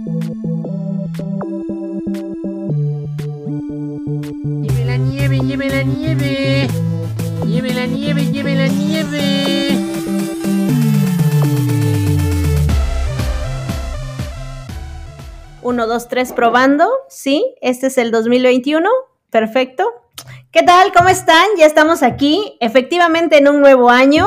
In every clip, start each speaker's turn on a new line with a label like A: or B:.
A: Lleve la nieve, lleve la nieve. Lleve la nieve, lleve la nieve.
B: Uno, dos, tres, probando. Sí, este es el 2021. Perfecto. ¿Qué tal? ¿Cómo están? Ya estamos aquí, efectivamente en un nuevo año.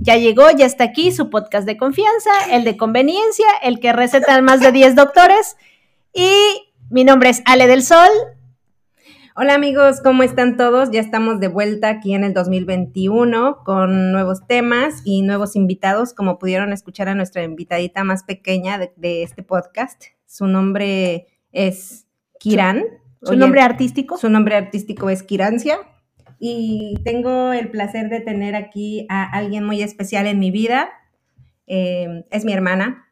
B: Ya llegó, ya está aquí su podcast de confianza, el de conveniencia, el que recetan más de 10 doctores. Y mi nombre es Ale del Sol.
C: Hola amigos, ¿cómo están todos? Ya estamos de vuelta aquí en el 2021 con nuevos temas y nuevos invitados, como pudieron escuchar a nuestra invitadita más pequeña de, de este podcast. Su nombre es Kiran.
B: Su
C: Oye,
B: nombre artístico.
C: Su nombre artístico es Kirancia. Y tengo el placer de tener aquí a alguien muy especial en mi vida. Eh, es mi hermana.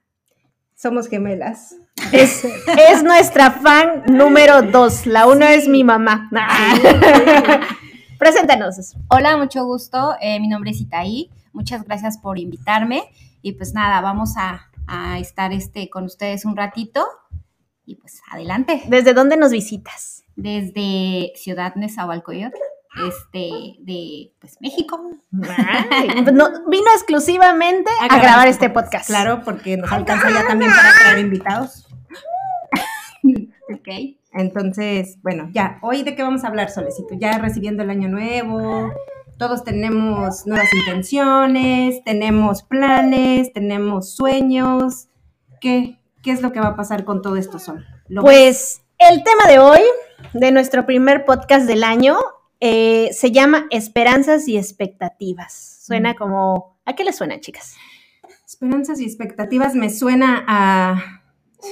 C: Somos gemelas.
B: Es, es nuestra fan número dos. La uno es mi mamá. Preséntanos.
D: Hola, mucho gusto. Eh, mi nombre es Itaí. Muchas gracias por invitarme. Y pues nada, vamos a, a estar este, con ustedes un ratito. Y pues adelante.
B: ¿Desde dónde nos visitas?
D: Desde Ciudad Nezahualcóyotl, este, de pues México.
B: No, vino exclusivamente a, grabar este podcast.
C: Claro, porque nos alcanza ya también para traer invitados.
D: Ok.
C: Entonces, bueno, ya, hoy de qué vamos a hablar, Solecito. Ya recibiendo el año nuevo, todos tenemos nuevas intenciones, tenemos planes, tenemos sueños. ¿Qué, qué es lo que va a pasar con todo esto, Sol? ¿Lo
B: Pues el tema de hoy, de nuestro primer podcast del año, eh, se llama Esperanzas y Expectativas. Suena
C: Mm.
B: como... ¿A qué le suena, chicas?
C: Esperanzas y expectativas me suena a.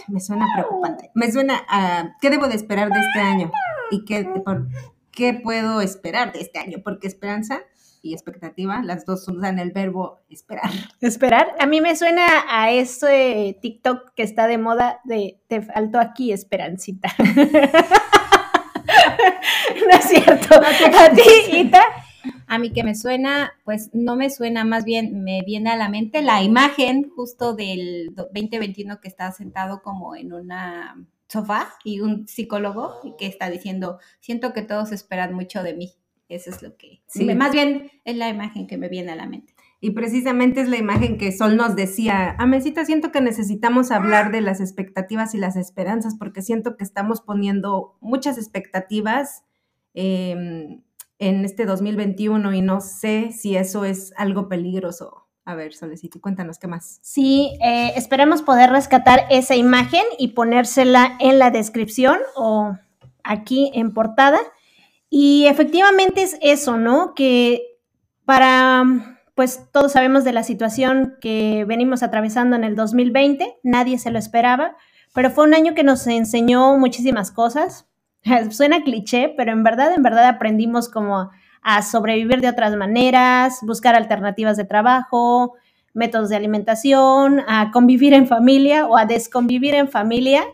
C: Me suena preocupante. Me suena a. ¿Qué debo de esperar de este año? ¿Y qué, por, qué puedo esperar de este año? Porque esperanza y expectativa, las dos usan el verbo esperar.
B: Esperar. A mí me suena a ese TikTok que está de moda de te faltó aquí esperancita. no es cierto. A ti, Ita.
D: A mí que me suena, pues no me suena, más bien me viene a la mente la imagen justo del do- 2021 que está sentado como en una sofá y un psicólogo que está diciendo, siento que todos esperan mucho de mí. Eso es lo que,
C: Sí.
D: más bien es la imagen que me viene a la mente.
C: Y precisamente es la imagen que Sol nos decía, Amecita, siento que necesitamos hablar de las expectativas y las esperanzas, porque siento que estamos poniendo muchas expectativas eh, en este 2021 y no sé si eso es algo peligroso. A ver, Solecito, cuéntanos qué más.
B: Sí, eh, esperemos poder rescatar esa imagen y ponérsela en la descripción o aquí en portada. Y efectivamente es eso, ¿no? Que para, pues todos sabemos de la situación que venimos atravesando en el 2020, nadie se lo esperaba, pero fue un año que nos enseñó muchísimas cosas. Suena cliché, pero en verdad, en verdad aprendimos como a sobrevivir de otras maneras, buscar alternativas de trabajo, métodos de alimentación, a convivir en familia o a desconvivir en familia.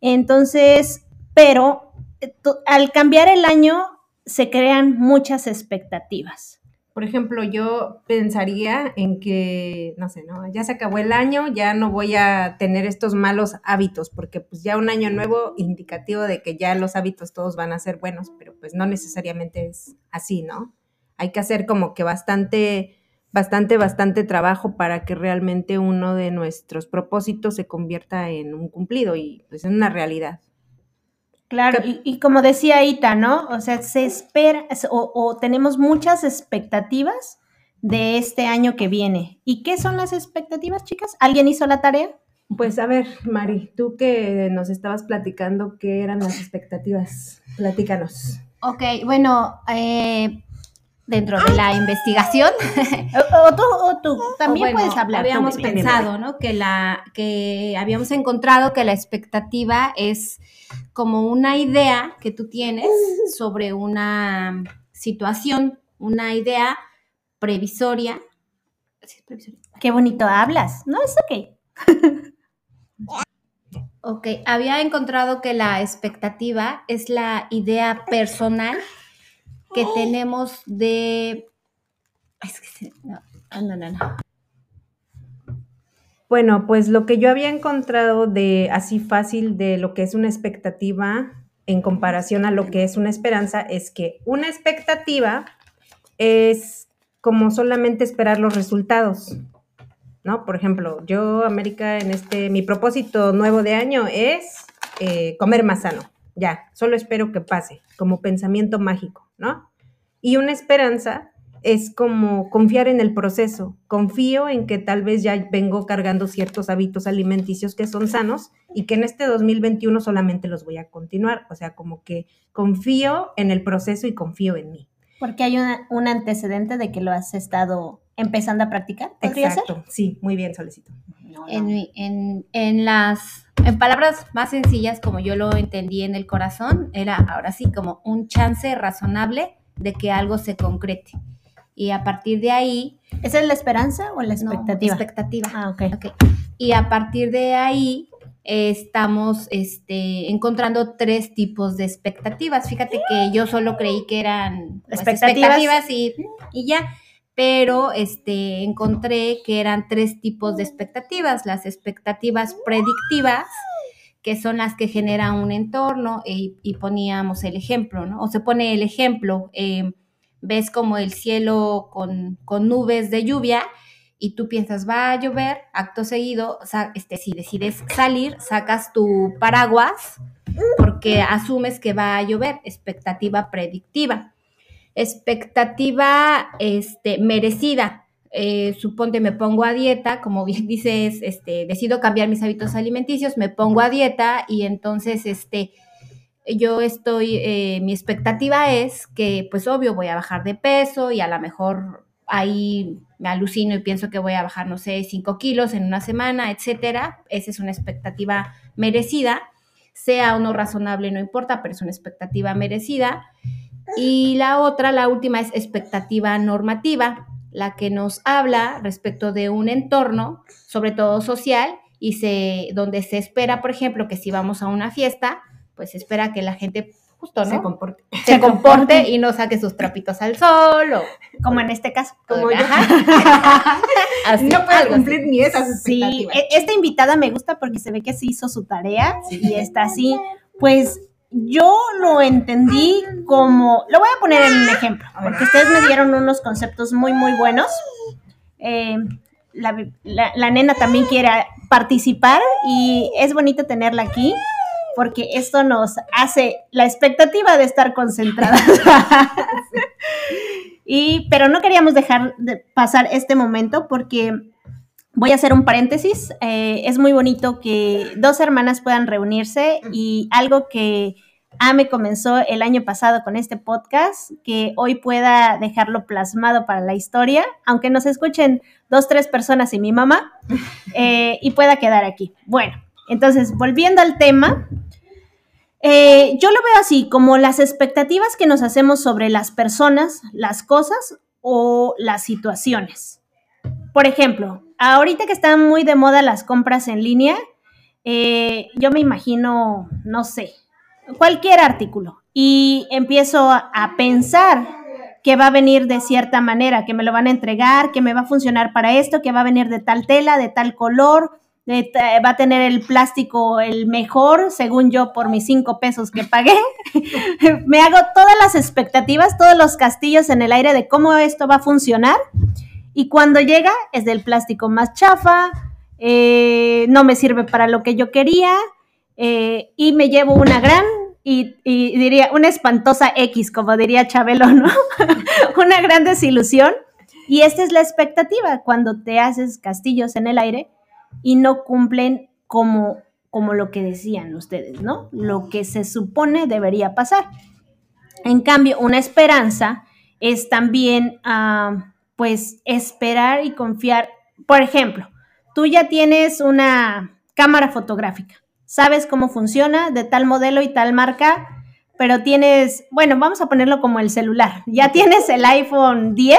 B: Entonces, pero eh, al cambiar el año se crean muchas expectativas.
C: Por ejemplo, yo pensaría en que, no sé, ¿no? Ya se acabó el año, ya no voy a tener estos malos hábitos, porque pues ya un año nuevo indicativo de que ya los hábitos todos van a ser buenos, pero pues no necesariamente es así, ¿no? Hay que hacer como que bastante, bastante, bastante trabajo para que realmente uno de nuestros propósitos se convierta en un cumplido y pues en una realidad.
B: Claro, y, y como decía Ita, ¿no? O sea, se espera o, o tenemos muchas expectativas de este año que viene. ¿Y qué son las expectativas, chicas? ¿Alguien hizo la tarea?
C: Pues a ver, Mari, tú que nos estabas platicando qué eran las expectativas, platícanos.
D: Ok, bueno, eh, dentro de la investigación,
B: O, o tú, o tú, también
D: O bueno,
B: puedes hablar.
D: Habíamos pensado, ¿no? Que la, que habíamos encontrado que la expectativa es como una idea que tú tienes sobre una situación, una idea previsoria. ¿Sí es previsoria?
B: Qué bonito hablas. No, es ok.
D: Ok, había encontrado que la expectativa es la idea personal que tenemos de... Es que se- no, no, no, no.
C: Bueno, pues lo que yo había encontrado de así fácil de lo que es una expectativa en comparación a lo que es una esperanza es que una expectativa es como solamente esperar los resultados, ¿no? Por ejemplo, yo, América, en este, mi propósito nuevo de año es eh, comer más sano. Ya, solo espero que pase, como pensamiento mágico, ¿no? Y una esperanza es como confiar en el proceso. Confío en que tal vez ya vengo cargando ciertos hábitos alimenticios que son sanos y que en este 2021 solamente los voy a continuar. O sea, como que confío en el proceso y confío en mí.
B: Porque hay un antecedente de que lo has estado empezando a practicar.
C: Exacto, sí, muy bien, Solecito.
D: En, en, las en palabras más sencillas, como yo lo entendí en el corazón, era ahora sí como un chance razonable de que algo se concrete. Y a partir de ahí...
B: ¿Esa es la esperanza o la expectativa?
D: expectativa.
B: Ah, ok.
D: Y a partir de ahí estamos este, encontrando tres tipos de expectativas. Fíjate que yo solo creí que eran
B: pues, expectativas,
D: y, y, ya, pero este, encontré que eran tres tipos de expectativas. Las expectativas predictivas, que son las que generan un entorno, y, poníamos el ejemplo, ¿no? O se pone el ejemplo. Eh, ves como el cielo con, nubes de lluvia y tú piensas, va a llover, acto seguido, o sea, este, si decides salir, sacas tu paraguas porque asumes que va a llover, expectativa predictiva. Expectativa este, merecida. Eh, suponte me pongo a dieta, como bien dices, este, decido cambiar mis hábitos alimenticios, me pongo a dieta y entonces este, yo estoy, eh, mi expectativa es que, pues obvio, voy a bajar de peso y a lo mejor ahí me alucino y pienso que voy a bajar, no sé, 5 kilos en una semana, etcétera. Esa es una expectativa merecida, sea o no razonable, no importa, pero es una expectativa merecida. Y la otra, la última, es expectativa normativa, la que nos habla respecto de un entorno, sobre todo social, y se, donde se espera, por ejemplo, que si vamos a una fiesta, pues espera que la gente justo, ¿no?
C: Se comporte.
D: Se, comporte y no saque sus trapitos al sol o...
B: Como en este caso.
C: Como yo. no puedo cumplir ni esas expectativas.
B: Sí, esta invitada me gusta porque se ve que se hizo su tarea y está así. Pues yo lo entendí como, lo voy a poner en un ejemplo, porque ustedes me dieron unos conceptos muy, muy buenos. Eh, la, nena también quiere participar y es bonito tenerla aquí porque esto nos hace la expectativa de estar concentradas. y, pero no queríamos dejar de pasar este momento porque voy a hacer un paréntesis. Eh, es muy bonito que dos hermanas puedan reunirse y algo que Ame comenzó el año pasado con este podcast, que hoy pueda dejarlo plasmado para la historia, aunque nos escuchen dos, tres personas y mi mamá, eh, y pueda quedar aquí. Bueno, entonces, volviendo al tema, eh, yo lo veo así, como las expectativas que nos hacemos sobre las personas, las cosas o las situaciones. Por ejemplo, ahorita que están muy de moda las compras en línea, eh, yo me imagino, no sé, cualquier artículo y empiezo a pensar que va a venir de cierta manera, que me lo van a entregar, que me va a funcionar para esto, que va a venir de tal tela, de tal color, va a tener el plástico el mejor, según yo, por mis cinco pesos que pagué. Me hago todas las expectativas, todos los castillos en el aire de cómo esto va a funcionar. Y cuando llega, es del plástico más chafa, eh, no me sirve para lo que yo quería, eh, y me llevo una gran y, diría una espantosa X, como diría Chabelo, ¿no? una gran desilusión. Y esta es la expectativa cuando te haces castillos en el aire y no cumplen como, como lo que decían ustedes, ¿no? Lo que se supone debería pasar. En cambio, una esperanza es también, ah, pues, esperar y confiar. Por ejemplo, tú ya tienes una cámara fotográfica, sabes cómo funciona de tal modelo y tal marca, pero tienes, bueno, vamos a ponerlo como el celular, ya tienes el iPhone 10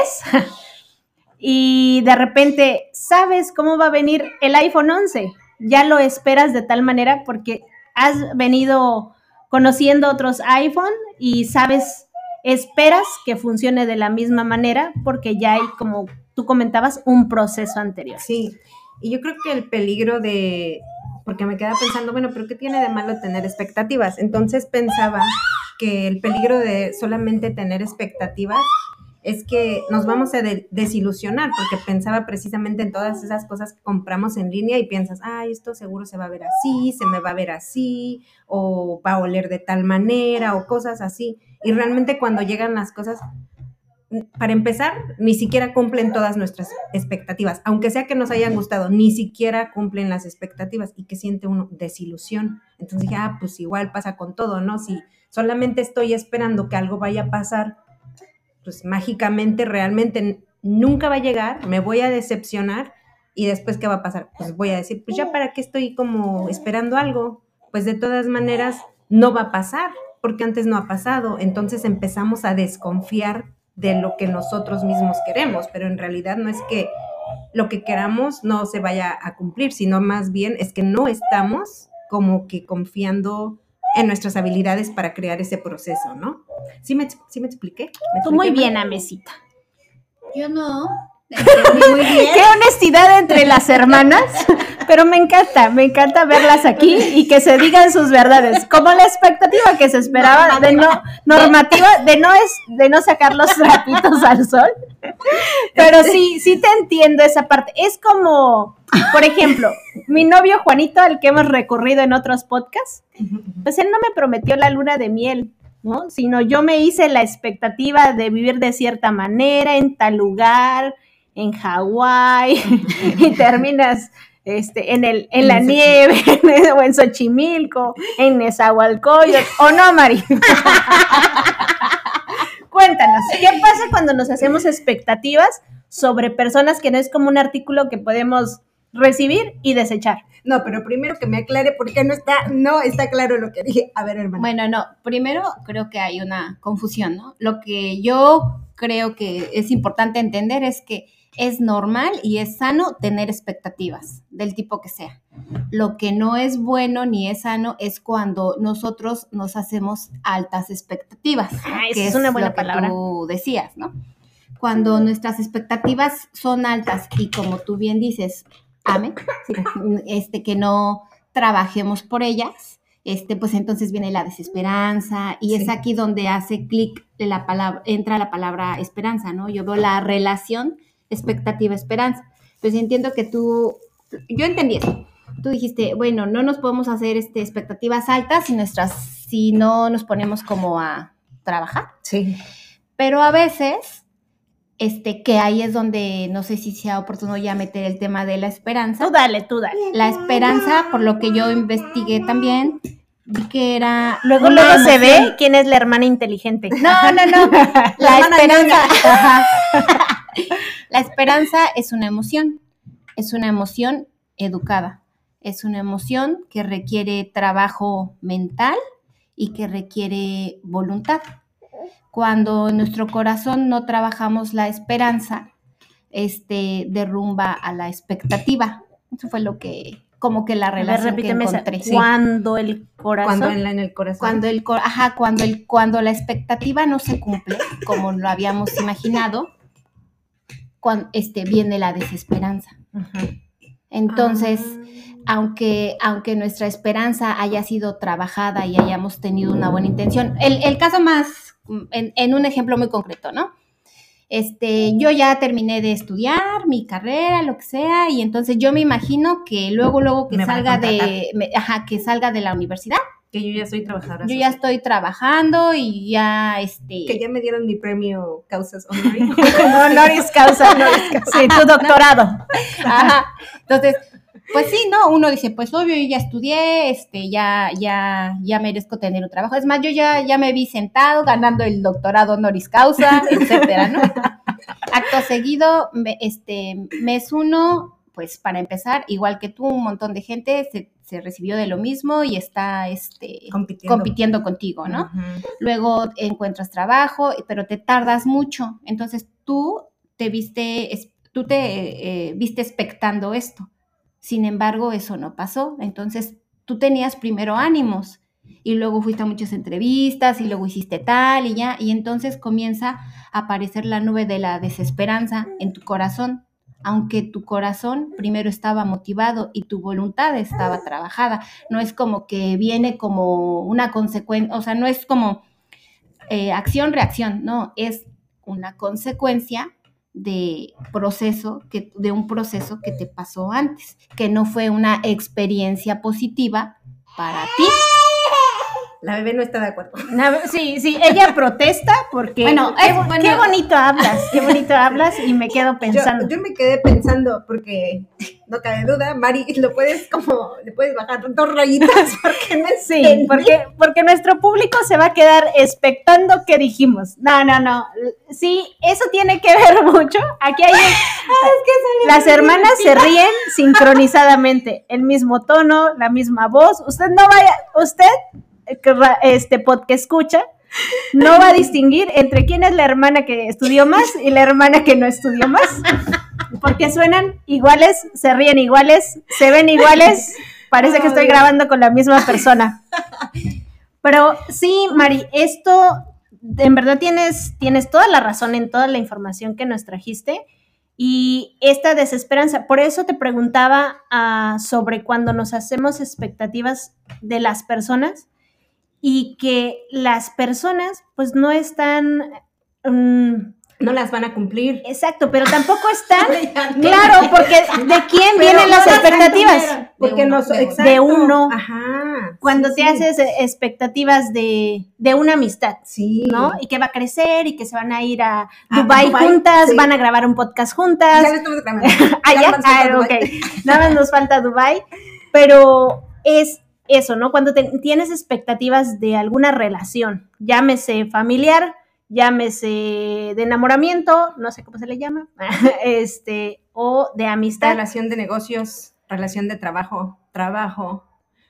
B: y de repente sabes cómo va a venir el iPhone 11. Ya lo esperas de tal manera porque has venido conociendo otros iPhone y sabes, esperas que funcione de la misma manera porque ya hay, como tú comentabas, un proceso anterior.
C: Sí, Y yo creo que el peligro de, porque me quedaba pensando, bueno, pero ¿qué tiene de malo tener expectativas? Entonces pensaba que el peligro de solamente tener expectativas es que nos vamos a de- desilusionar, porque pensaba precisamente en todas esas cosas que compramos en línea y piensas, ay, esto seguro se va a ver así, se me va a ver así, o va a oler de tal manera, o cosas así. Y realmente cuando llegan las cosas, para empezar, ni siquiera cumplen todas nuestras expectativas, aunque sea que nos hayan gustado, ni siquiera cumplen las expectativas y que siente uno desilusión. Entonces dije, ah, pues igual pasa con todo, ¿no? Si solamente estoy esperando que algo vaya a pasar, pues mágicamente realmente nunca va a llegar, me voy a decepcionar y después ¿qué va a pasar? Pues voy a decir, pues ya para qué estoy como esperando algo, pues de todas maneras no va a pasar, porque antes no ha pasado, entonces empezamos a desconfiar de lo que nosotros mismos queremos, pero en realidad no es que lo que queramos no se vaya a cumplir, sino más bien es que no estamos como que confiando en nuestras habilidades para crear ese proceso, ¿no? ¿Sí me, sí me expliqué? ¿Me
B: Tú muy bien? Amesita.
D: Yo no.
B: Qué honestidad entre las hermanas, pero me encanta, me encanta verlas aquí y que se digan sus verdades, como la expectativa que se esperaba de no normativa, de no es de no sacar los trapitos al sol. Pero sí, sí te entiendo esa parte. Es como, por ejemplo, mi novio Juanito, al que hemos recurrido en otros podcasts, pues él no me prometió la luna de miel, ¿no? Sino yo me hice la expectativa de vivir de cierta manera, en tal lugar, en Hawái, y terminas este, en, el, en la
C: En
B: nieve, o en Xochimilco, en Nezahualcóyotl, o no, Mari. Cuéntanos, ¿qué pasa cuando nos hacemos expectativas sobre personas que no es como un artículo que podemos recibir y desechar?
C: No, pero primero que me aclare por qué no está, no está claro lo que dije. A ver, hermano.
D: Bueno, no, primero creo que hay una confusión, ¿no? Lo que yo creo que es importante entender es que es normal y es sano tener expectativas del tipo que sea. Lo que no es bueno ni es sano es cuando nosotros nos hacemos altas expectativas.
B: Ah, esa
D: que
B: es una buena
D: lo que
B: palabra.
D: Tú decías, ¿no? Cuando nuestras expectativas son altas y como tú bien dices, ame, este, que no trabajemos por ellas, este, pues entonces viene la desesperanza y es aquí donde hace clic la palabra, entra la palabra esperanza, ¿no? Yo veo la relación expectativa-esperanza. Pues entiendo que tú, yo entendí eso. Tú dijiste, bueno, no nos podemos hacer este, expectativas altas si, nuestras, si no nos ponemos como a trabajar.
C: Sí.
D: Pero a veces, este, que ahí es donde no sé si sea oportuno ya meter el tema de la esperanza.
B: Tú dale, tú dale.
D: La esperanza, por lo que yo investigué también, que era.
B: Luego, luego se ve quién es la hermana inteligente.
D: No, no, no. La
C: hermana
D: esperanza. La esperanza es una emoción. Es una emoción educada. Es una emoción que requiere trabajo mental y que requiere voluntad. Cuando en nuestro corazón no trabajamos la esperanza, este derrumba a la expectativa. Eso fue lo que, como que la
B: ver,
D: relación que
B: repíteme esa.
D: encontré.
B: Cuando el corazón.
C: Cuando en, la- en el corazón.
D: Cuando el, cor- ajá, cuando el, cuando la expectativa no se cumple, como lo habíamos imaginado, cuando, este, viene la desesperanza. Entonces,
B: Ah.
D: aunque, aunque nuestra esperanza haya sido trabajada y hayamos tenido una buena intención, el, el caso más, en, en un ejemplo muy concreto, ¿no? Este, yo ya terminé de estudiar mi carrera, lo que sea, y entonces yo me imagino que luego, luego que
C: Me
D: salga de, me- ajá, que salga de la universidad,
C: que yo ya soy trabajadora.
D: yo ya estoy trabajando y ya, este,
C: Que ya me dieron mi premio Causas Honoris.
B: Honoris causa. Sí, tu doctorado.
D: Ajá. Entonces, pues sí, ¿no? Uno dice, pues obvio, yo ya estudié, este, ya, ya, ya merezco tener un trabajo. Es más, yo ya, ya me vi sentado ganando el doctorado honoris causa, etcétera, ¿no? Acto seguido, me- este, mes uno, pues para empezar, igual que tú, un montón de gente se, se recibió de lo mismo y está, este,
C: compitiendo.
D: compitiendo contigo, ¿no? Luego encuentras trabajo, pero te tardas mucho. Entonces tú te viste, tú te eh, viste expectando esto. Sin embargo, eso no pasó. Entonces tú tenías primero ánimos y luego fuiste a muchas entrevistas y luego hiciste tal y ya. Y entonces comienza a aparecer la nube de la desesperanza en tu corazón. Aunque tu corazón primero estaba motivado y tu voluntad estaba trabajada. No es como que viene como una consecuencia, o sea, no es como eh, acción-reacción, no, es una consecuencia de proceso que de un proceso que te pasó antes, que no fue una experiencia positiva para ti.
C: La bebé no está de acuerdo.
B: Sí, sí, ella protesta porque
D: Bueno,
B: qué,
D: es-
B: bo-
D: bueno.
B: qué bonito hablas, qué bonito hablas y me quedo pensando.
C: Yo, yo me quedé pensando, porque no cabe duda, Mari, lo puedes como, le puedes bajar dos rayitas porque no
B: Sí,
C: entendí.
B: porque, porque nuestro público se va a quedar expectando qué dijimos. No, no, no. Sí, eso tiene que ver mucho. Aquí hay un- las hermanas se ríen sincronizadamente, el mismo tono, la misma voz. Usted no vaya, usted este podcast escucha, no va a distinguir entre quién es la hermana que estudió más y la hermana que no estudió más. Porque suenan iguales, se ríen iguales, se ven iguales. Parece que estoy grabando con la misma persona. Pero sí, Mari, esto en verdad tienes, tienes toda la razón en toda la información que nos trajiste. Y esta desesperanza, por eso te preguntaba ah, sobre cuando nos hacemos expectativas de las personas y que las personas pues no están... mm,
C: No las van a cumplir.
B: exacto, pero tampoco están... Claro, porque ¿de quién
C: Pero
B: vienen las
C: no las
B: expectativas?
C: Porque
D: uno,
C: no
D: de uno.
C: exacto.
B: De uno.
C: Ajá.
B: Cuando
C: sí,
B: te
C: sí.
B: haces eh, expectativas de, de una amistad.
C: Sí.
B: ¿no? Y que va a crecer y que se van a ir a
C: A
B: Dubai
C: Dubái,
B: juntas,
C: sí.
B: van a grabar un podcast juntas.
C: Ya lo estamos grabando.
B: Ah,
C: Ya
B: ya,
C: nos falta
B: ah,
C: Dubái.
B: ok. Nada más nos falta Dubai, pero es eso, ¿no? Cuando tienes expectativas de alguna relación, llámese familiar, llámese de enamoramiento, no sé cómo se le llama, este, o de amistad.
C: Relación de negocios, relación de trabajo, trabajo.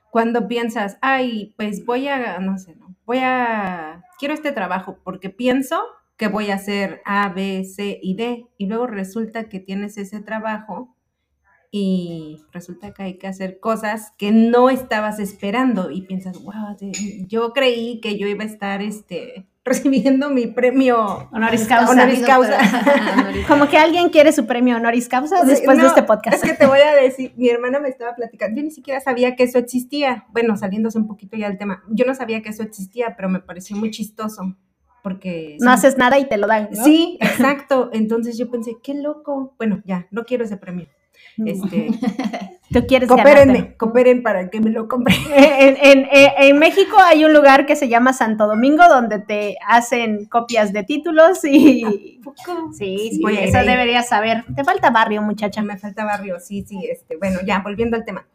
C: Cuando piensas, ay, pues voy a, no sé, voy a, quiero este trabajo porque pienso que voy a hacer A, B, C y D. Y luego resulta que tienes ese trabajo y resulta que hay que hacer cosas que no estabas esperando y piensas, wow, yo creí que yo iba a estar, este, recibiendo mi premio
B: Honoris causa.
C: Honoris causa.
B: Como que alguien quiere su premio honoris causa después de este podcast.
C: Es que te voy a decir, mi hermana me estaba platicando, yo ni siquiera sabía que eso existía. Bueno, saliéndose un poquito ya del tema, yo no sabía que eso existía, pero me pareció muy chistoso, porque...
B: No haces nada y te lo dan. ¿no?
C: Sí, exacto. Entonces yo pensé, qué loco. Bueno, ya, no quiero ese premio. Este,
B: Tú quieres
C: coopérenme,
B: ganártelo.
C: cooperen para que me lo compre.
B: En, en- en- en México hay un lugar que se llama Santo Domingo donde te hacen copias de títulos y sí, sí, eso deberías saber. Te falta barrio, muchacha.
C: Me falta barrio, sí, sí, este, bueno, ya, volviendo al tema.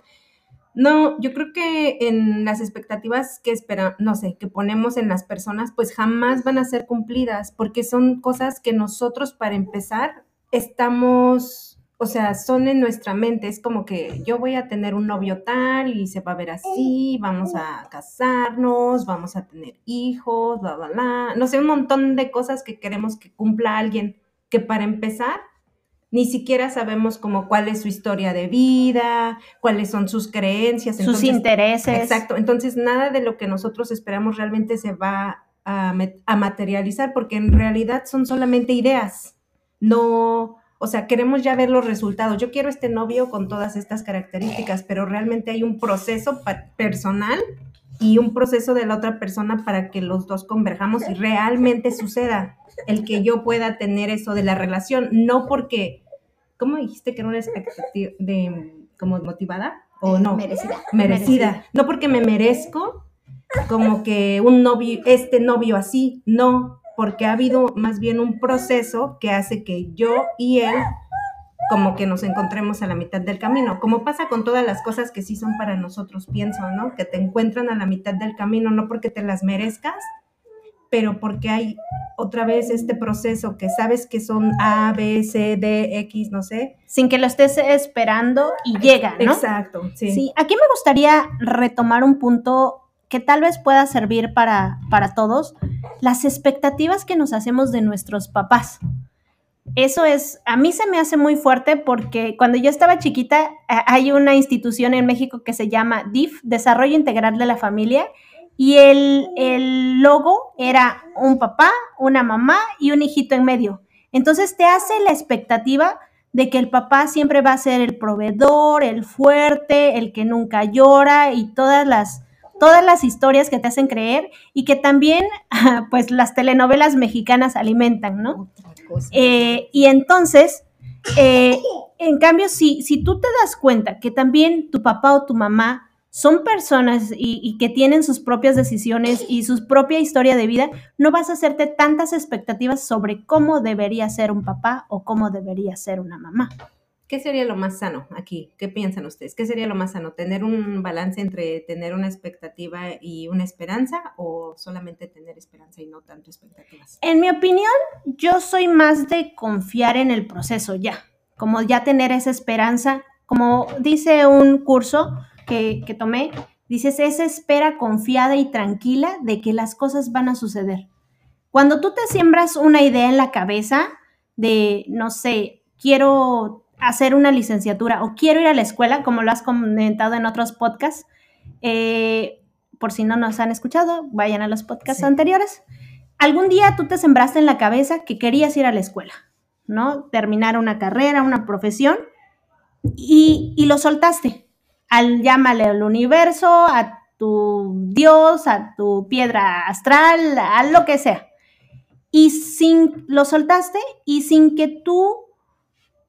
C: No, yo creo que en las expectativas que esperan, no sé, que ponemos en las personas, pues jamás van a ser cumplidas, porque son cosas que nosotros, para empezar, estamos, o sea, son en nuestra mente. Es como que yo voy a tener un novio tal y se va a ver así, vamos a casarnos, vamos a tener hijos, bla, bla, bla. No sé, un montón de cosas que queremos que cumpla alguien, que para empezar ni siquiera sabemos como cuál es su historia de vida, cuáles son sus creencias.
B: Sus
C: entonces-
B: intereses.
C: Exacto, entonces nada de lo que nosotros esperamos realmente se va a, a materializar porque en realidad son solamente ideas, no, o sea, queremos ya ver los resultados. Yo quiero este novio con todas estas características, pero realmente hay un proceso personal y un proceso de la otra persona para que los dos converjamos y realmente suceda el que yo pueda tener eso de la relación, no porque, ¿cómo dijiste que era una expectativa de como motivada o no?
D: Merecida.
C: merecida. No porque me merezco como que un novio, este novio así, no, porque ha habido más bien un proceso que hace que yo y él como que nos encontremos a la mitad del camino, como pasa con todas las cosas que sí son para nosotros, pienso, ¿no? Que te encuentran a la mitad del camino, no porque te las merezcas, pero porque hay otra vez este proceso que sabes que son A, B, C, D, X, no sé.
B: Sin que lo estés esperando y llega, ¿no?
C: Exacto, sí.
B: Sí, aquí me gustaría retomar un punto que tal vez pueda servir para, para todos, las expectativas que nos hacemos de nuestros papás. Eso es, a mí se me hace muy fuerte porque cuando yo estaba chiquita hay una institución en México que se llama DIF, Desarrollo Integral de la Familia, y el, el logo era un papá, una mamá y un hijito en medio. Entonces te hace la expectativa de que el papá siempre va a ser el proveedor, el fuerte, el que nunca llora y todas las todas las historias que te hacen creer y que también pues las telenovelas mexicanas alimentan, ¿no? Eh, y entonces, eh, en cambio, si, si tú te das cuenta que también tu papá o tu mamá son personas y, que tienen sus propias decisiones y su propia historia de vida, no vas a hacerte tantas expectativas sobre cómo debería ser un papá o cómo debería ser una mamá.
C: ¿Qué sería lo más sano aquí? ¿Qué piensan ustedes? ¿Qué sería lo más sano? ¿Tener un balance entre tener una expectativa y una esperanza o solamente tener esperanza y no tanto expectativas?
B: En mi opinión, yo soy más de confiar en el proceso ya, como ya tener esa esperanza, como dice un curso, que, tomé, dices, esa espera confiada y tranquila de que las cosas van a suceder. Cuando tú te siembras una idea en la cabeza de, no sé, quiero hacer una licenciatura o quiero ir a la escuela, como lo has comentado en otros podcasts, eh, por si no nos han escuchado, vayan a los podcasts anteriores. Algún día tú te sembraste en la cabeza que querías ir a la escuela, ¿no? Terminar una carrera, una profesión, y, y lo soltaste al llámale al universo, a tu Dios, a tu piedra astral, a lo que sea. Y sin, lo soltaste y sin que tú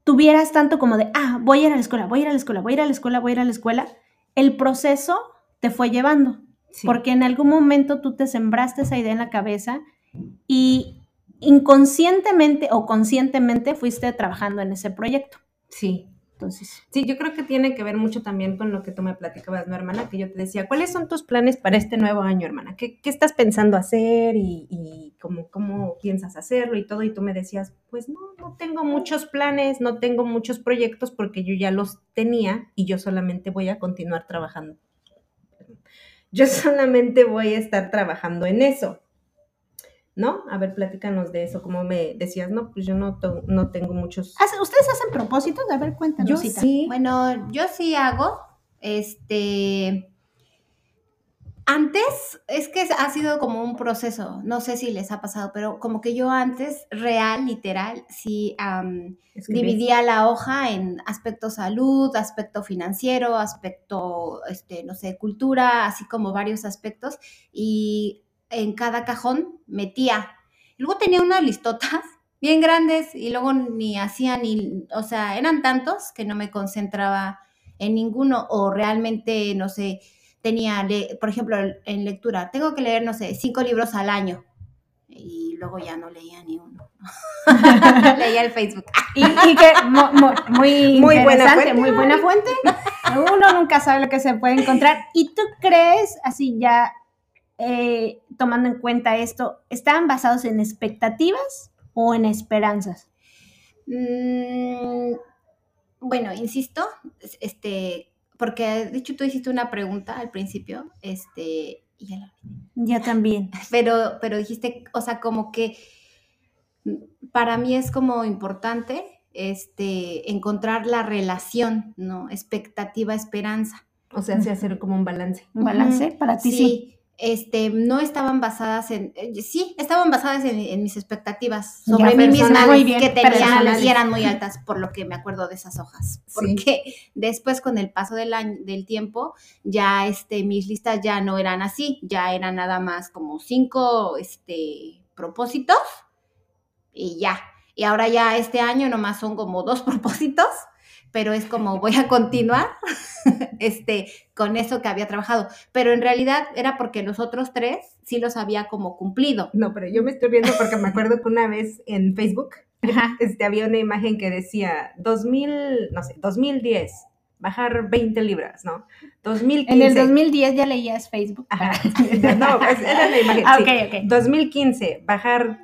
B: tuvieras tanto como de, ah, voy a ir a la escuela, voy a ir a la escuela, voy a ir a la escuela, voy a ir a la escuela, el proceso te fue llevando. Porque en algún momento tú te sembraste esa idea en la cabeza y inconscientemente o conscientemente fuiste trabajando en ese proyecto.
C: Sí. Sí, yo creo que tiene que ver mucho también con lo que tú me platicabas, ¿no, hermana? Que yo te decía, ¿cuáles son tus planes para este nuevo año, hermana? ¿Qué, estás pensando hacer y, cómo, piensas hacerlo y todo? Y tú me decías, pues no, no tengo muchos planes, no tengo muchos proyectos porque yo ya los tenía y yo solamente voy a continuar trabajando. Yo solamente voy a estar trabajando en eso. ¿No? A ver, platícanos de eso, como me decías, no, pues yo no, no tengo muchos...
B: ¿Ustedes hacen propósitos? A ver, cuéntanos.
D: Yo sí. Bueno, yo sí hago, este... Antes, es que ha sido como un proceso, no sé si les ha pasado, pero como que yo antes, real, literal, sí dividía la hoja en aspecto salud, aspecto financiero, aspecto, este, no sé, cultura, así como varios aspectos, y en cada cajón metía. Luego tenía unas listotas bien grandes y luego ni hacía ni, o sea, eran tantos que no me concentraba en ninguno o realmente, no sé, tenía, por ejemplo, en lectura, tengo que leer, no sé, cinco libros al año y luego ya no leía ni uno. leía el Facebook.
B: y, que muy, muy buena fuente. muy buena fuente. Uno nunca sabe lo que se puede encontrar. ¿Y tú crees, así ya eh, tomando en cuenta esto, ¿estaban basados en expectativas o en esperanzas?
D: Mm, bueno, insisto, este, porque de hecho tú hiciste una pregunta al principio, este, y ya la
B: Ya también.
D: Pero, pero dijiste, o sea, como que para mí es como importante este, encontrar la relación, ¿no? Expectativa, esperanza.
C: O sea, hacer como un balance.
B: Un balance para ti,
D: sí este, no estaban basadas en, eh, sí, estaban basadas en, mis expectativas sobre mí misma que tenía y eran muy altas, por lo que me acuerdo de esas hojas. Porque después con el paso del año, del tiempo, ya este, mis listas ya no eran así, ya eran nada más como cinco este, propósitos y ya. Y ahora ya este año nomás son como dos propósitos pero es como voy a continuar este, con eso que había trabajado. Pero en realidad era porque los otros tres sí los había como cumplido.
C: No, pero yo me estoy riendo porque me acuerdo que una vez en Facebook este, había una imagen que decía 2000, no sé, 2010 bajar 20 libras, ¿no? 2015.
B: En el 2010 ya leías Facebook.
C: Ajá. no, pues era la imagen. Ah, sí. 2015, bajar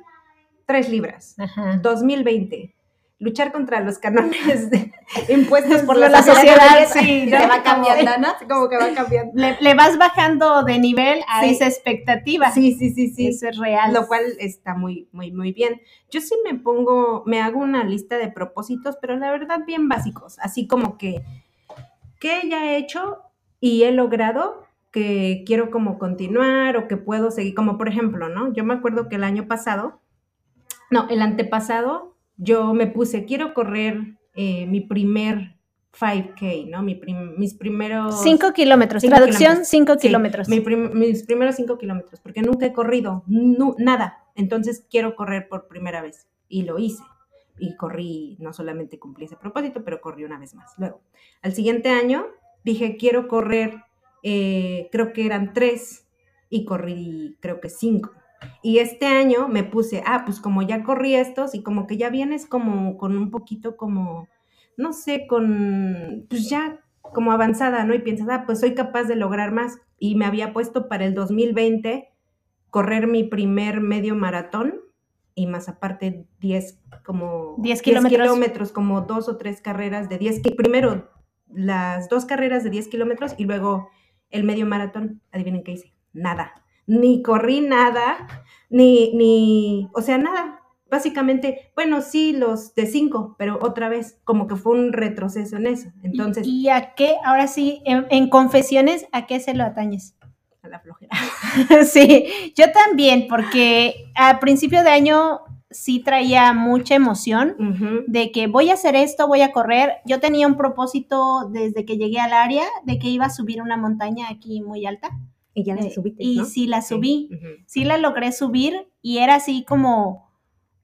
C: 3 libras. Ajá. 2020, luchar contra los canones impuestos por la, sociedad, sí,
B: ya va cambiando, ¿no? Como que va cambiando. Le, vas bajando de nivel a esa expectativa.
C: Sí, sí, sí, sí.
B: Eso es real.
C: Lo cual está muy, muy, muy bien. Yo sí me pongo, me hago una lista de propósitos, pero la verdad bien básicos, así como que, ¿qué ya he hecho y he logrado? que quiero como continuar o que puedo seguir, como por ejemplo, ¿no? Yo me acuerdo que el año pasado, no, el antepasado, yo me puse, quiero correr eh, mi primer 5K, ¿no? Mi prim- mis primeros...
B: Cinco kilómetros.
C: Cinco
B: Traducción,
C: kilómetros.
B: cinco
C: Sí,
B: kilómetros.
C: mi prim- mis primeros cinco kilómetros, porque nunca he corrido, nada. Entonces quiero correr por primera vez. Y lo hice. Y corrí, no solamente cumplí ese propósito, pero corrí una vez más. Luego, al siguiente año, dije, quiero correr, eh, creo que eran tres, y corrí, creo que cinco. Y este año me puse, ah, pues como ya corrí estos, y como que ya vienes como con un poquito como, no sé, con, pues ya como avanzada, ¿no? Y piensas, ah, pues soy capaz de lograr más. Y me había puesto para el 2020 correr mi primer medio maratón y más aparte 10 como
B: 10 kilómetros.
C: kilómetros, como dos o tres carreras de 10 ki- primero las dos carreras de 10 kilómetros y luego el medio maratón. Adivinen qué hice. Nada. Ni corrí nada, ni, ni, o sea, nada. Básicamente, bueno, sí, los de 5, pero otra vez, como que fue un retroceso en eso. Entonces,
B: ¿Y a qué? Ahora sí, en, en confesiones, ¿a qué se lo atañes?
C: a la flojera.
B: sí, yo también, porque a principio de año sí traía mucha emoción de que voy a hacer esto, voy a correr. Yo tenía un propósito desde que llegué al área de que iba a subir una montaña aquí muy alta.
C: Y ya la
B: Eh,
C: subiste,
B: y
C: ¿no?
B: sí la subí, sí la logré subir y era así como,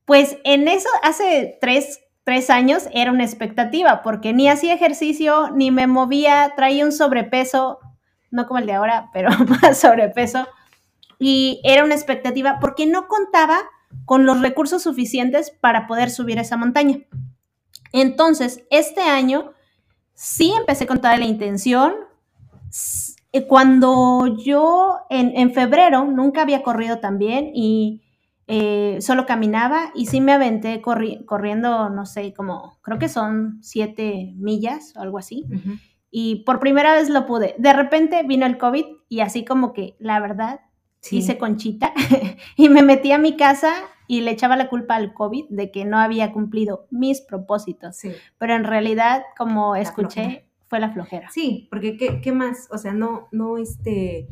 B: pues en eso hace tres, tres años era una expectativa porque ni hacía ejercicio, ni me movía, traía un sobrepeso, no como el de ahora, pero más sobrepeso. Y era una expectativa porque no contaba con los recursos suficientes para poder subir esa montaña. Entonces, este año sí empecé con toda la intención. Eh, Cuando yo en, en febrero nunca había corrido tan bien y eh, solo caminaba y sí me aventé corri- corriendo, no sé, como creo que son siete millas o algo así y por primera vez lo pude. De repente vino el COVID y así como que, la verdad,
C: Sí.
B: hice conchita y me metí a mi casa y le echaba la culpa al COVID de que no había cumplido mis propósitos.
C: Sí.
B: Pero en realidad, como
C: La
B: escuché. Fue la flojera.
C: Sí, porque ¿qué, qué más? O sea, no, no, este,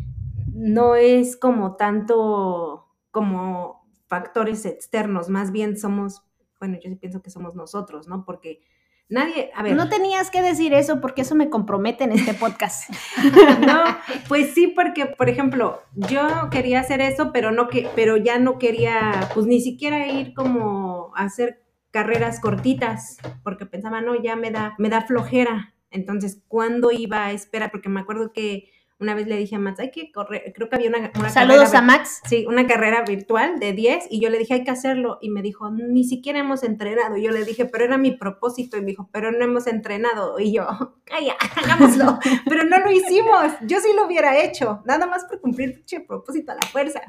C: no es como tanto como factores externos, más bien somos, bueno, yo sí pienso que somos nosotros, ¿no? Porque nadie, a ver,
B: No tenías que decir eso porque eso me compromete en este podcast.
C: no, pues sí, porque, por ejemplo, yo quería hacer eso, pero no que, pero ya no quería, pues ni siquiera ir como a hacer carreras cortitas, porque pensaba, no, ya me da, me da flojera. Entonces, ¿cuándo iba a esperar? Porque me acuerdo que una vez le dije a Max, hay que correr, creo que había una, una
B: Saludos
C: carrera
B: a Max.
C: Sí, una carrera virtual de 10 y yo le dije, hay que hacerlo. Y me dijo, ni siquiera hemos entrenado. Y yo le dije, pero era mi propósito. Y me dijo, pero no hemos entrenado. Y yo, calla, hagámoslo. pero no lo hicimos. Yo sí lo hubiera hecho, nada más por cumplir pinche propósito a la fuerza.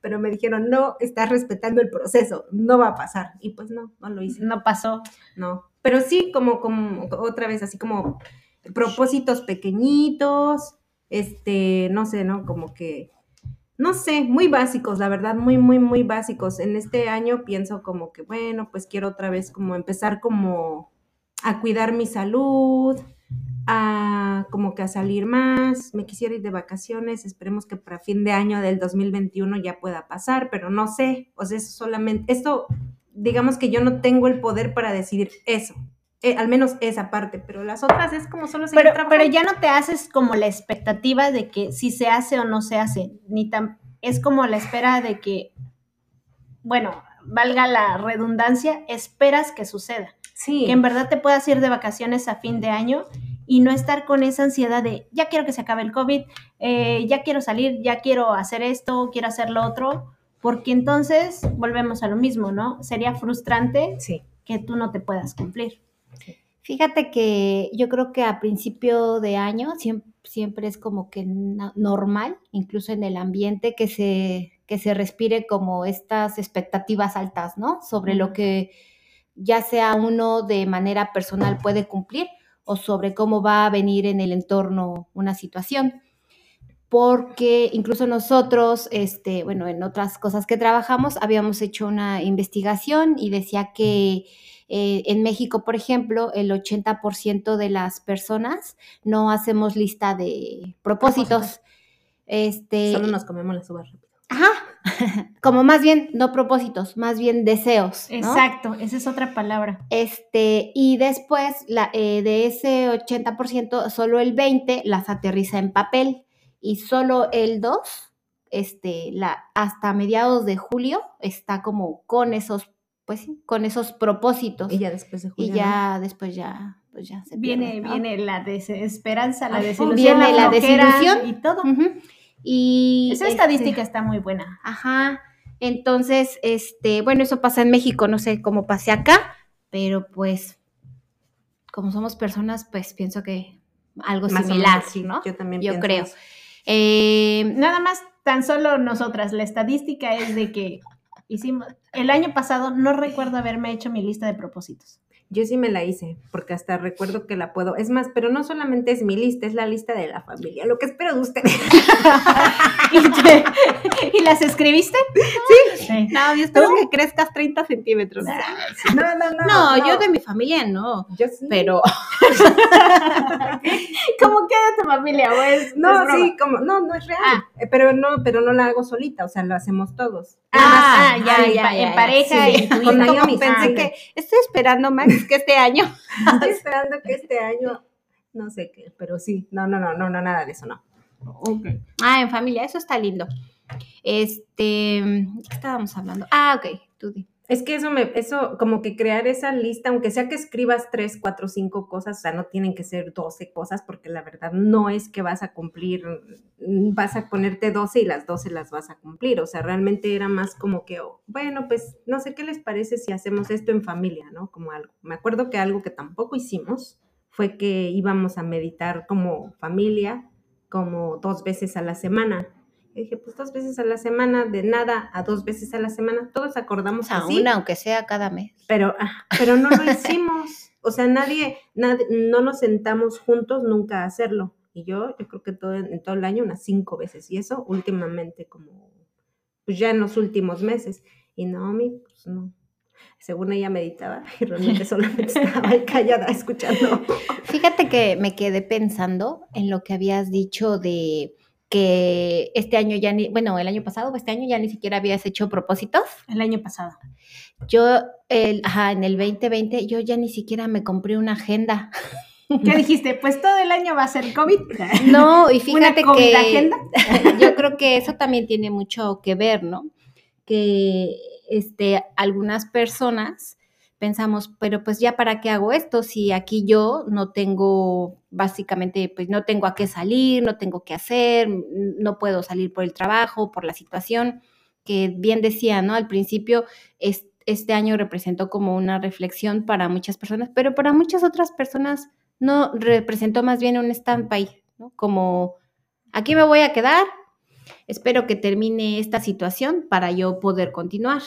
C: Pero me dijeron, no, estás respetando el proceso, no va a pasar. Y pues no, no lo hice,
B: No pasó.
C: no. Pero sí, como, como otra vez, así como propósitos pequeñitos, este, no sé, ¿no? Como que no sé, muy básicos, la verdad, muy, muy, muy básicos. En este año pienso como que, bueno, pues quiero otra vez como empezar como a cuidar mi salud, a como que a salir más, me quisiera ir de vacaciones, esperemos que para fin de año del 2021 ya pueda pasar, pero no sé, o sea, solamente, esto, digamos que yo no tengo el poder para decidir eso, eh, al menos esa parte, pero las otras es como solo seguir
B: Pero, pero ya no te haces como la expectativa de que si se hace o no se hace, ni tan, es como la espera de que, bueno, valga la redundancia, esperas que suceda.
C: sí.
B: Que en verdad te puedas ir de vacaciones a fin de año y no estar con esa ansiedad de ya quiero que se acabe el COVID, eh, ya quiero salir, ya quiero hacer esto, quiero hacer lo otro, porque entonces volvemos a lo mismo, ¿no? Sería frustrante
C: Sí.
B: que tú no te puedas cumplir.
D: Fíjate que yo creo que a principio de año siempre, siempre es como que normal, incluso en el ambiente, que se, que se respire como estas expectativas altas, ¿no? Sobre lo que ya sea uno de manera personal puede cumplir o sobre cómo va a venir en el entorno una situación. Porque incluso nosotros, este, bueno, en otras cosas que trabajamos, habíamos hecho una investigación y decía que eh, en México, por ejemplo, el 80% de las personas no hacemos lista de propósitos. Este,
C: Solo nos comemos las uvas rápido.
D: Ajá. como más bien, no propósitos, más bien deseos. ¿no?
B: Exacto, esa es otra palabra.
D: Este, y después la, eh, de ese 80%, solo el 20% las aterriza en papel y solo el 2%, este, la, hasta mediados de julio, está como con esos, pues sí, con esos propósitos.
C: Y ya después de julio.
D: Y ya después ya, pues ya se
B: Viene,
D: pierde, ¿no?
B: viene la desesperanza, la desilusión,
D: Viene la desilusión.
B: y todo.
D: Y
B: Esa
D: este,
B: estadística está muy buena.
D: Ajá. Entonces, este, bueno, eso pasa en México, no sé cómo pase acá, pero pues, como somos personas, pues pienso que algo
C: Más
D: similar, ¿no?
C: Yo también
D: Yo
C: pienso
D: creo.
C: eso.
D: Eh,
B: Nada más, tan solo nosotras, la estadística es de que hicimos, el año pasado no recuerdo haberme hecho mi lista de propósitos.
C: Yo sí me la hice, porque hasta recuerdo que la puedo. Es más, pero no solamente es mi lista, es la lista de la familia. Lo que espero de ustedes.
B: ¿Y, te- ¿y las escribiste? Sí.
D: No, yo espero que crezcas 30 centímetros.
C: No, no, no.
D: No, yo de mi familia no,
C: Yo sí.
D: pero
B: ¿Cómo queda tu familia? ¿O es-
C: No,
B: es
C: sí, como, no, no es real.
B: Ah.
C: Eh, Pero no, pero no la hago solita, o sea, lo hacemos todos.
B: Ah,
D: Ah,
B: ya,
D: ah,
B: en
D: ya, ya,
B: en
D: ya.
B: pareja
C: Sí,
B: y tu
C: con
B: ¿Cómo
C: pensé que-
D: estoy esperando, Max, que este año.
C: Estoy esperando que este año, no sé qué, pero sí, no, no, no, no, no, nada de eso, no.
D: Ah, en familia, eso está lindo. Este, ¿qué estábamos hablando? Ah, ok, tú di.
C: Es que eso me, eso, como que crear esa lista, aunque sea que escribas tres, cuatro, cinco cosas, o sea, no tienen que ser 12 cosas, porque la verdad no es que vas a cumplir, vas a ponerte 12 y las 12 las vas a cumplir, o sea, realmente era más como que, oh, bueno, pues no sé qué les parece si hacemos esto en familia, ¿no? Como algo. Me acuerdo que algo que tampoco hicimos fue que íbamos a meditar como familia, como dos veces a la semana. Y dije, pues dos veces a la semana, de nada a dos veces a la semana, todos acordamos así.
D: una, aunque sea cada mes.
C: Pero, ah, pero no lo hicimos. O sea, nadie, nadie, no nos sentamos juntos nunca a hacerlo. Y yo, yo creo que todo, en todo el año unas cinco veces. Y eso últimamente como, pues ya en los últimos meses. Y Naomi, pues no. Según ella meditaba y realmente solamente estaba ahí callada escuchando.
D: Fíjate que me quedé pensando en lo que habías dicho de que este año ya ni, bueno, el año pasado o este año ya ni siquiera habías hecho propósitos.
B: El año pasado.
D: Yo, el, ajá, en el 2020, yo ya ni siquiera me compré una agenda.
B: ¿Qué dijiste? Pues todo el año va a ser COVID.
D: No, y
B: ¿Una
D: fíjate
B: COVID
D: que
B: agenda?
D: yo creo que eso también tiene mucho que ver, ¿no? Que este, algunas personas pensamos, pero pues ya para qué hago esto si aquí yo no tengo, básicamente, pues no tengo a qué salir, no tengo qué hacer, no puedo salir por el trabajo, por la situación, que bien decía, ¿no? Al principio, es- este año representó como una reflexión para muchas personas, pero para muchas otras personas no representó más bien un stand-by, ¿no? Como aquí me voy a quedar, espero que termine esta situación para yo poder continuar.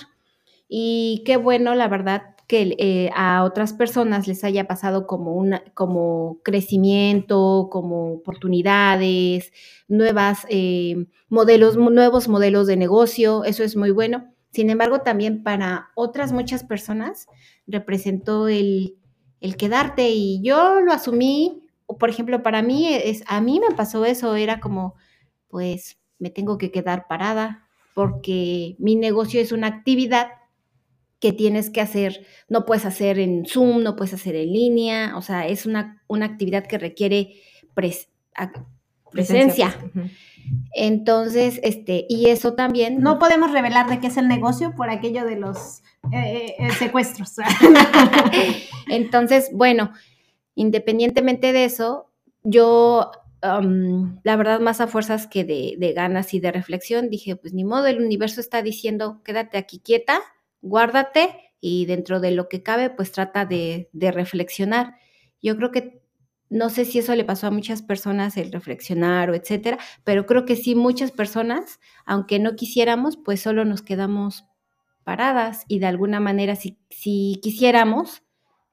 D: Y qué bueno, la verdad, que eh, a otras personas les haya pasado como, una, como crecimiento, como oportunidades, nuevas, eh, modelos, nuevos modelos de negocio, eso es muy bueno. Sin embargo, también para otras muchas personas representó el, el quedarte y yo lo asumí, por ejemplo, para mí, es, a mí me pasó eso, era como, pues me tengo que quedar parada porque mi negocio es una actividad que tienes que hacer, no puedes hacer en Zoom, no puedes hacer en línea, o sea, es una, una actividad que requiere pres- a- presencia.
C: Ujú.
D: Entonces, este, y eso también
B: No podemos revelar de qué es el negocio por aquello de los eh, eh, secuestros.
D: Entonces, bueno, independientemente de eso, yo, la verdad, más a fuerzas que de, de ganas y de reflexión, dije, pues ni modo, el universo está diciendo, quédate aquí quieta, guárdate y dentro de lo que cabe, pues trata de, reflexionar. Yo creo que, no sé si eso le pasó a muchas personas, el reflexionar o etcétera, pero creo que sí, muchas personas, aunque no quisiéramos, pues solo nos quedamos paradas y de alguna manera, si, si quisiéramos,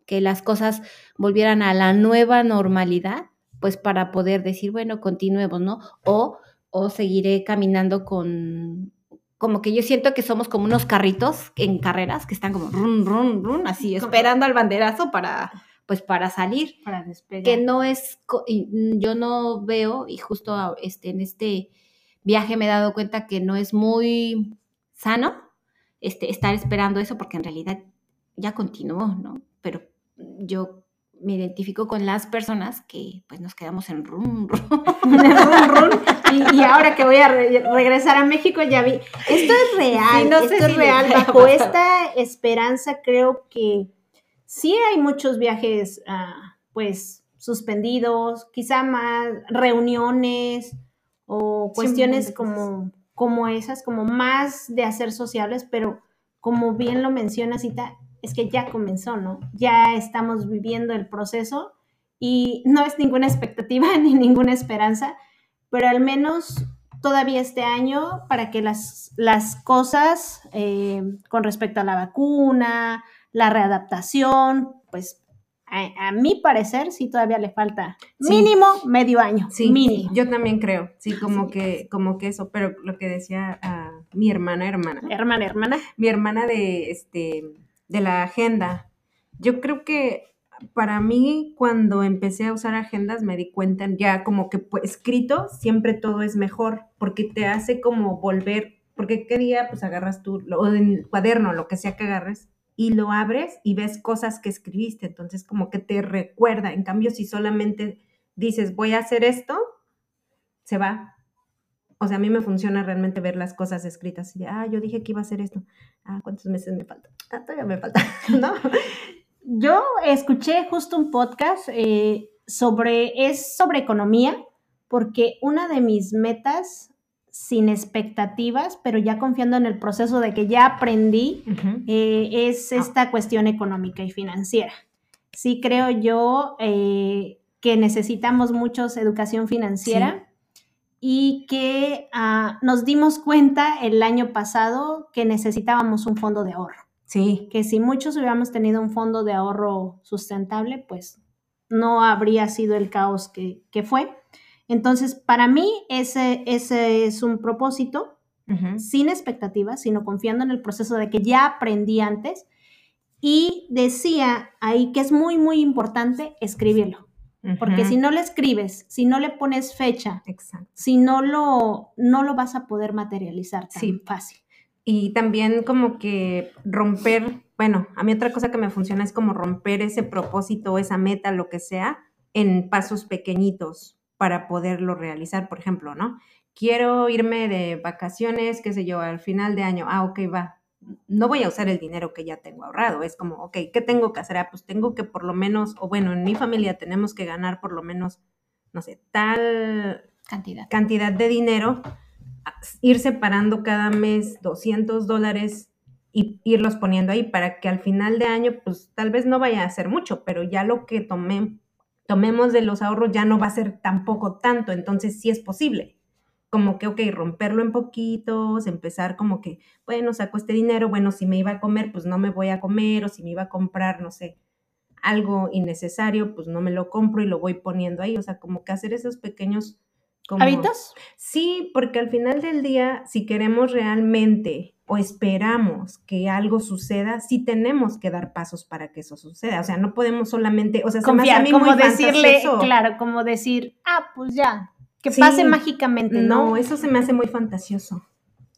D: que las cosas volvieran a la nueva normalidad, pues para poder decir, bueno, continuemos, ¿no? O, o seguiré caminando con, como que yo siento que somos como unos carritos en carreras que están como run, run, run, así, esperando al banderazo para, pues para salir
B: Para despegar.
D: que no es, mm, yo no veo, y justo este, en este viaje me he dado cuenta que no es muy sano este, estar esperando eso porque en realidad ya continuó, ¿no? Pero yo me identifico con las personas que pues nos quedamos en rum, rum.
B: Run, run. Y, y ahora que voy a re- regresar a México ya vi. Esto es real,
D: Sí, no sé
B: esto es
D: si les
B: real. Bajo esta esperanza creo que sí hay muchos viajes ah, pues suspendidos, quizá más reuniones o cuestiones como, como esas, como más de hacer sociables, pero como bien lo menciona Cita, es que ya comenzó, ¿no? Ya estamos viviendo el proceso y no es ninguna expectativa ni ninguna esperanza, pero al menos todavía este año para que las, las cosas eh, con respecto a la vacuna, la readaptación, pues a, a mi parecer sí todavía le falta
C: Sí.
B: mínimo medio año,
C: Sí,
B: mínimo.
C: yo también creo, sí, como que, como que eso, pero lo que decía ah, mi hermana, hermana,
B: Hermana, hermana.
C: mi hermana de este de la agenda. Yo creo que para mí cuando empecé a usar agendas me di cuenta ya como que pues, escrito siempre todo es mejor porque te hace como volver, porque qué día pues agarras tú o en cuaderno, lo que sea que agarres y lo abres y ves cosas que escribiste, entonces como que te recuerda. En cambio si solamente dices voy a hacer esto, se va. O sea, a mí me funciona realmente ver las cosas escritas. Y de, ah, yo dije que iba a hacer esto. Ah, ¿cuántos meses me faltan? Ah, todavía me falta. ¿No?
B: Yo escuché justo un podcast eh, sobre, es sobre economía, porque una de mis metas, sin expectativas, pero ya confiando en el proceso de que ya aprendí, eh, es
C: Ah.
B: esta cuestión económica y financiera. Sí creo yo eh, que necesitamos muchos educación financiera y que ah, nos dimos cuenta el año pasado que necesitábamos un fondo de ahorro
C: Sí.
B: que si muchos hubiéramos tenido un fondo de ahorro sustentable, pues no habría sido el caos que, que fue. Entonces, para mí ese, ese es un propósito sin expectativas, sino confiando en el proceso de que ya aprendí antes. Y decía ahí que es muy, muy importante escribirlo, porque si no le escribes, si no le pones fecha,
C: Exacto.
B: si no lo, no lo vas a poder materializar tan
C: Sí.
B: fácil.
C: Y también como que romper, bueno, a mí otra cosa que me funciona es como romper ese propósito, esa meta, lo que sea, en pasos pequeñitos para poderlo realizar, por ejemplo, ¿no? Quiero irme de vacaciones, qué sé yo, al final de año. Ah, ok, va. No voy a usar el dinero que ya tengo ahorrado. Es como, ok, ¿qué tengo que hacer? Ah, pues tengo que por lo menos, o bueno, en mi familia tenemos que ganar por lo menos, no sé, tal
D: Cantidad.
C: cantidad de dinero, ir separando cada mes 200 dólares y irlos poniendo ahí para que al final de año, pues tal vez no vaya a ser mucho, pero ya lo que tome- tomemos de los ahorros ya no va a ser tampoco tanto, entonces sí es posible. Como que, ok, romperlo en poquitos, empezar como que, bueno, saco este dinero, bueno, si me iba a comer, pues no me voy a comer, o si me iba a comprar, no sé, algo innecesario, pues no me lo compro y lo voy poniendo ahí, o sea, como que hacer esos pequeños... Como,
B: ¿Hábitos?
C: Sí, porque al final del día, si queremos realmente o esperamos que algo suceda, sí tenemos que dar pasos para que eso suceda. O sea, no podemos solamente, o sea, se me hace a
B: confiar,
C: mí
B: como
C: muy
B: decirle,
C: fantasioso.
B: claro, como decir, ah, pues ya, que
C: Sí.
B: pase mágicamente, ¿no?
C: No, eso se me hace muy fantasioso.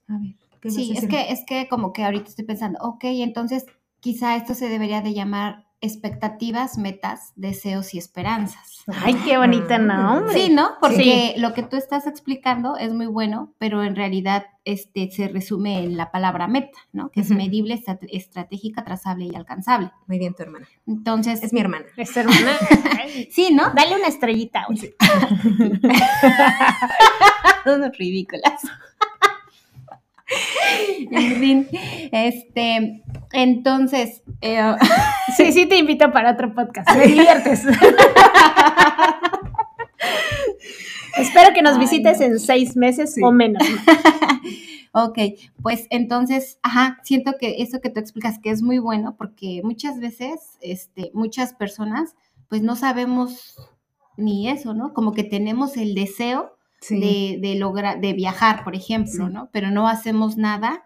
C: A ver, ¿qué
D: Sí, es que, es que como que ahorita estoy pensando, ok, entonces quizá esto se debería de llamar expectativas, metas, deseos y esperanzas.
B: Ay, qué bonita,
C: Ah,
B: ¿no? hombre?
D: Sí, ¿no? Porque lo que tú estás explicando es muy bueno, pero en realidad este, se resume en la palabra meta, ¿no? Que es medible, estra- estratégica, trazable y alcanzable.
C: Muy bien, tu hermana.
D: Entonces,
C: Es mi hermana.
B: Esta hermana, ay,
D: sí, ¿no?
B: Dale una estrellita.
D: Todos ridículas. en fin, este, entonces, eh,
B: Sí, sí te invito para otro podcast. Me diviertes. Espero que nos
D: Ay,
B: visites
D: no.
B: en seis meses
C: Sí.
B: o menos.
D: ok, pues entonces, ajá, siento que eso que tú explicas que es muy bueno porque muchas veces, este, muchas personas, pues no sabemos ni eso, ¿no? Como que tenemos el deseo de, de lograr, de viajar, por ejemplo,
C: Sí.
D: ¿no? Pero no hacemos nada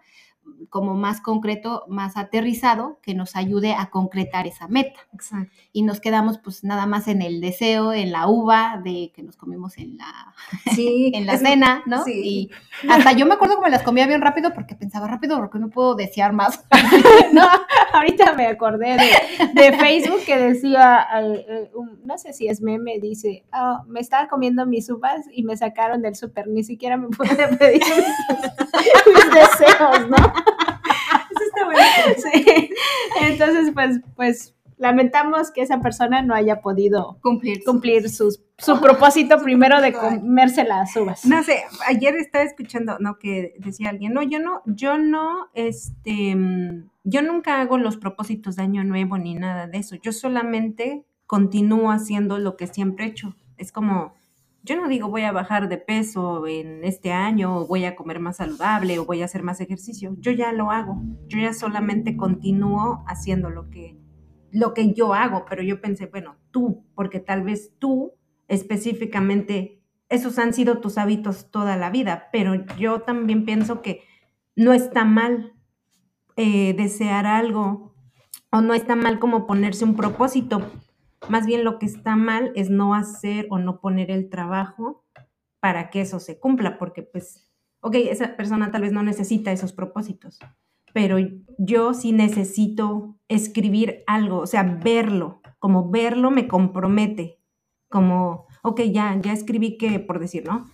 D: como más concreto, más aterrizado, que nos ayude a concretar esa meta.
C: Exacto.
D: Y nos quedamos pues nada más en el deseo, en la uva de que nos comimos en la,
C: Sí.
D: en la cena, ¿no?
C: sí.
D: Y hasta yo me acuerdo que me las comía bien rápido porque pensaba rápido porque no puedo desear más.
B: No, ahorita me acordé de, de Facebook que decía, eh, eh, un- no sé si es meme, dice, "Ah, me estaba comiendo mis uvas y me sacaron del súper, ni siquiera me pude pedir mis, mis deseos, ¿no?
C: Eso está bueno.
B: Sí. Entonces, pues, pues lamentamos que esa persona no haya podido
D: Cumplir.
B: cumplir sus, su propósito primero de comerse las uvas.
C: No sé, ayer estaba escuchando, no, que decía alguien, no, yo no, yo no, este, yo nunca hago los propósitos de año nuevo ni nada de eso. Yo solamente continúo haciendo lo que siempre he hecho. Es como, yo no digo voy a bajar de peso en este año, o voy a comer más saludable, o voy a hacer más ejercicio. Yo ya lo hago. Yo ya solamente continúo haciendo lo que, lo que yo hago. Pero yo pensé, bueno, tú, porque tal vez tú específicamente esos han sido tus hábitos toda la vida, pero yo también pienso que no está mal eh, desear algo o no está mal como ponerse un propósito. Más bien lo que está mal es no hacer o no poner el trabajo para que eso se cumpla, porque pues, ok, esa persona tal vez no necesita esos propósitos, pero yo sí necesito escribir algo, o sea, verlo, como verlo me compromete, como, ok, ya, ya escribí que, por decir, ¿no?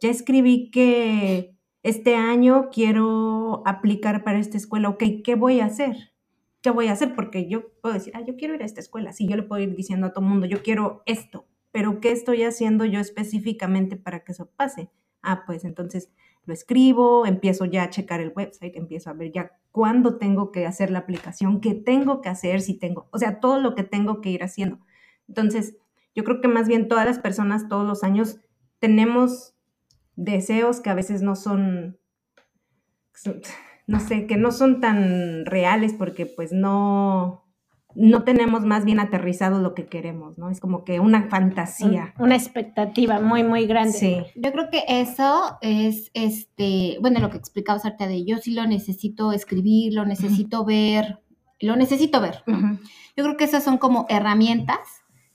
C: Ya escribí que este año quiero aplicar para esta escuela, ok, ¿qué voy a hacer? ¿Qué voy a hacer? Porque yo puedo decir, ah, yo quiero ir a esta escuela, sí, yo le puedo ir diciendo a todo mundo, yo quiero esto, pero ¿qué estoy haciendo yo específicamente para que eso pase? Ah, pues entonces lo escribo, empiezo ya a checar el website, empiezo a ver ya cuándo tengo que hacer la aplicación, qué tengo que hacer, si tengo, o sea, todo lo que tengo que ir haciendo. Entonces, yo creo que más bien todas las personas todos los años tenemos deseos que a veces no son, no sé, que no son tan reales porque pues no, no tenemos más bien aterrizado lo que queremos, ¿no? Es como que una fantasía.
B: Una expectativa muy, muy grande.
C: Sí.
D: Yo creo que eso es, este, bueno, lo que explicabas ahorita de yo sí lo necesito escribir, lo necesito ver, lo necesito ver. Yo creo que esas son como herramientas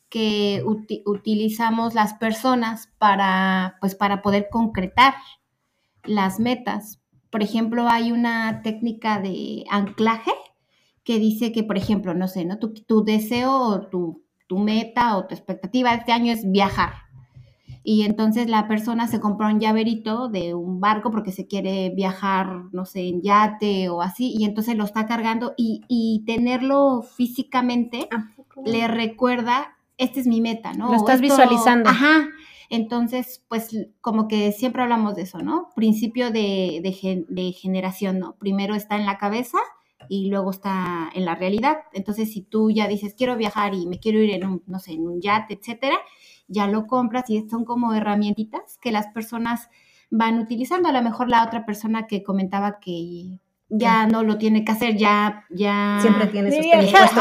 D: que uti- utilizamos las personas para, pues, para poder concretar las metas. Por ejemplo, hay una técnica de anclaje que dice que, por ejemplo, no sé, ¿no? Tu, tu deseo o tu, tu meta o tu expectativa este año es viajar. Y entonces la persona se compra un llaverito de un barco porque se quiere viajar, no sé, en yate o así, y entonces lo está cargando y, y tenerlo físicamente le recuerda, esta es mi meta, ¿no?
B: Lo
D: O
B: estás
D: esto-
B: visualizando.
D: Ajá. Entonces, pues como que siempre hablamos de eso, ¿no? Principio de, de de generación, ¿no? Primero está en la cabeza y luego está en la realidad. Entonces, si tú ya dices, quiero viajar y me quiero ir en un, no sé, en un yate, etcétera, ya lo compras y son como herramientitas que las personas van utilizando. A lo mejor la otra persona que comentaba que ya no lo tiene que hacer, ya, ya.
C: Siempre tiene sus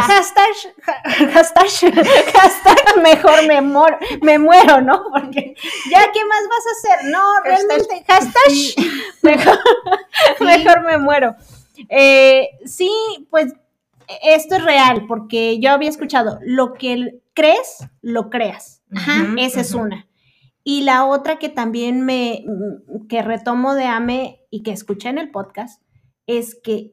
B: hashtag, ha- hashtag, hashtag mejor me, mor- me muero, ¿no? Porque ya, ¿qué más vas a hacer? No, realmente, hashtag mejor, mejor me muero. Eh, sí, pues esto es real, porque yo había escuchado, lo que crees, lo creas.
C: Ujú,
B: Esa es una. Y la otra que también me, que retomo de AME y que escuché en el podcast, es que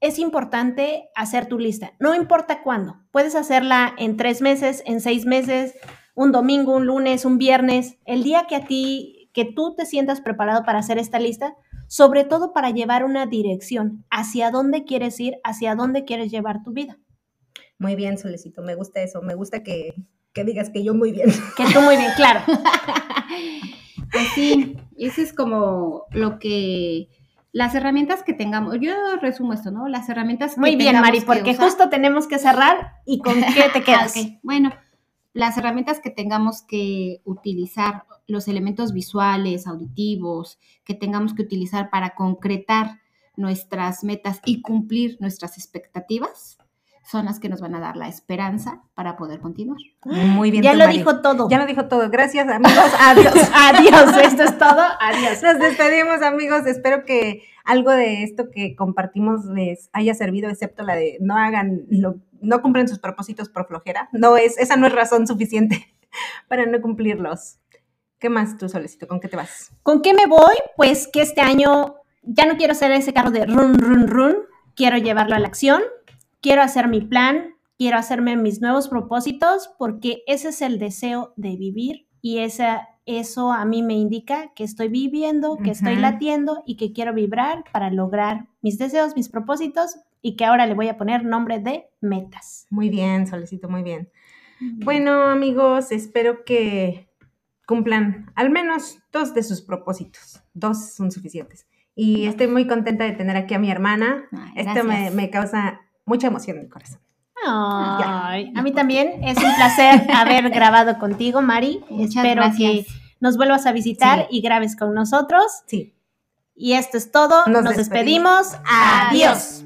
B: es importante hacer tu lista. No importa cuándo. Puedes hacerla en tres meses, en seis meses, un domingo, un lunes, un viernes, el día que a ti, que tú te sientas preparado para hacer esta lista, sobre todo para llevar una dirección hacia dónde quieres ir, hacia dónde quieres llevar tu vida.
C: Muy bien, Solecito, me gusta eso, me gusta que, que digas que yo muy bien.
B: Que tú muy bien, claro.
D: Pues sí, eso es como lo que las herramientas que tengamos. Yo resumo esto, ¿no? Las herramientas que
B: Muy bien, Mari,
D: que
B: porque justo tenemos que cerrar y con qué te quedas.
D: Ah. Bueno, las herramientas que tengamos que utilizar, los elementos visuales, auditivos, que tengamos que utilizar para concretar nuestras metas y cumplir nuestras expectativas, son las que nos van a dar la esperanza para poder continuar.
C: Muy bien.
B: Ya lo
C: Mari.
B: dijo todo.
C: Ya lo dijo todo. Gracias, amigos. Adiós.
B: Adiós, esto es todo. Adiós.
C: Nos despedimos, amigos. Espero que algo de esto que compartimos les haya servido, excepto la de no hagan, lo- no cumplen sus propósitos por flojera. No es, esa no es razón suficiente para no cumplirlos. ¿Qué más tú, Solecito? ¿Con qué te vas?
B: ¿Con qué me voy? Pues que este año ya no quiero ser ese carro de run, run, run. Quiero llevarlo a la acción. Quiero hacer mi plan. Quiero hacerme mis nuevos propósitos porque ese es el deseo de vivir y esa, eso a mí me indica que estoy viviendo, que estoy latiendo y que quiero vibrar para lograr mis deseos, mis propósitos y que ahora le voy a poner nombre de metas.
C: Muy bien, Solecito, muy bien. Bueno, amigos, espero que cumplan al menos dos de sus propósitos. Dos son suficientes. Y estoy muy contenta de tener aquí a mi hermana.
D: Ay,
C: Esto me causa mucha emoción en el corazón.
B: Ay, a mí también es un placer haber grabado contigo, Mari.
D: Muchas
B: Espero
D: gracias.
B: que nos vuelvas a visitar
C: Sí.
B: y grabes con nosotros.
C: Sí.
B: Y esto es todo.
C: Nos
B: Nos,
C: despedimos.
B: despedimos. Adiós.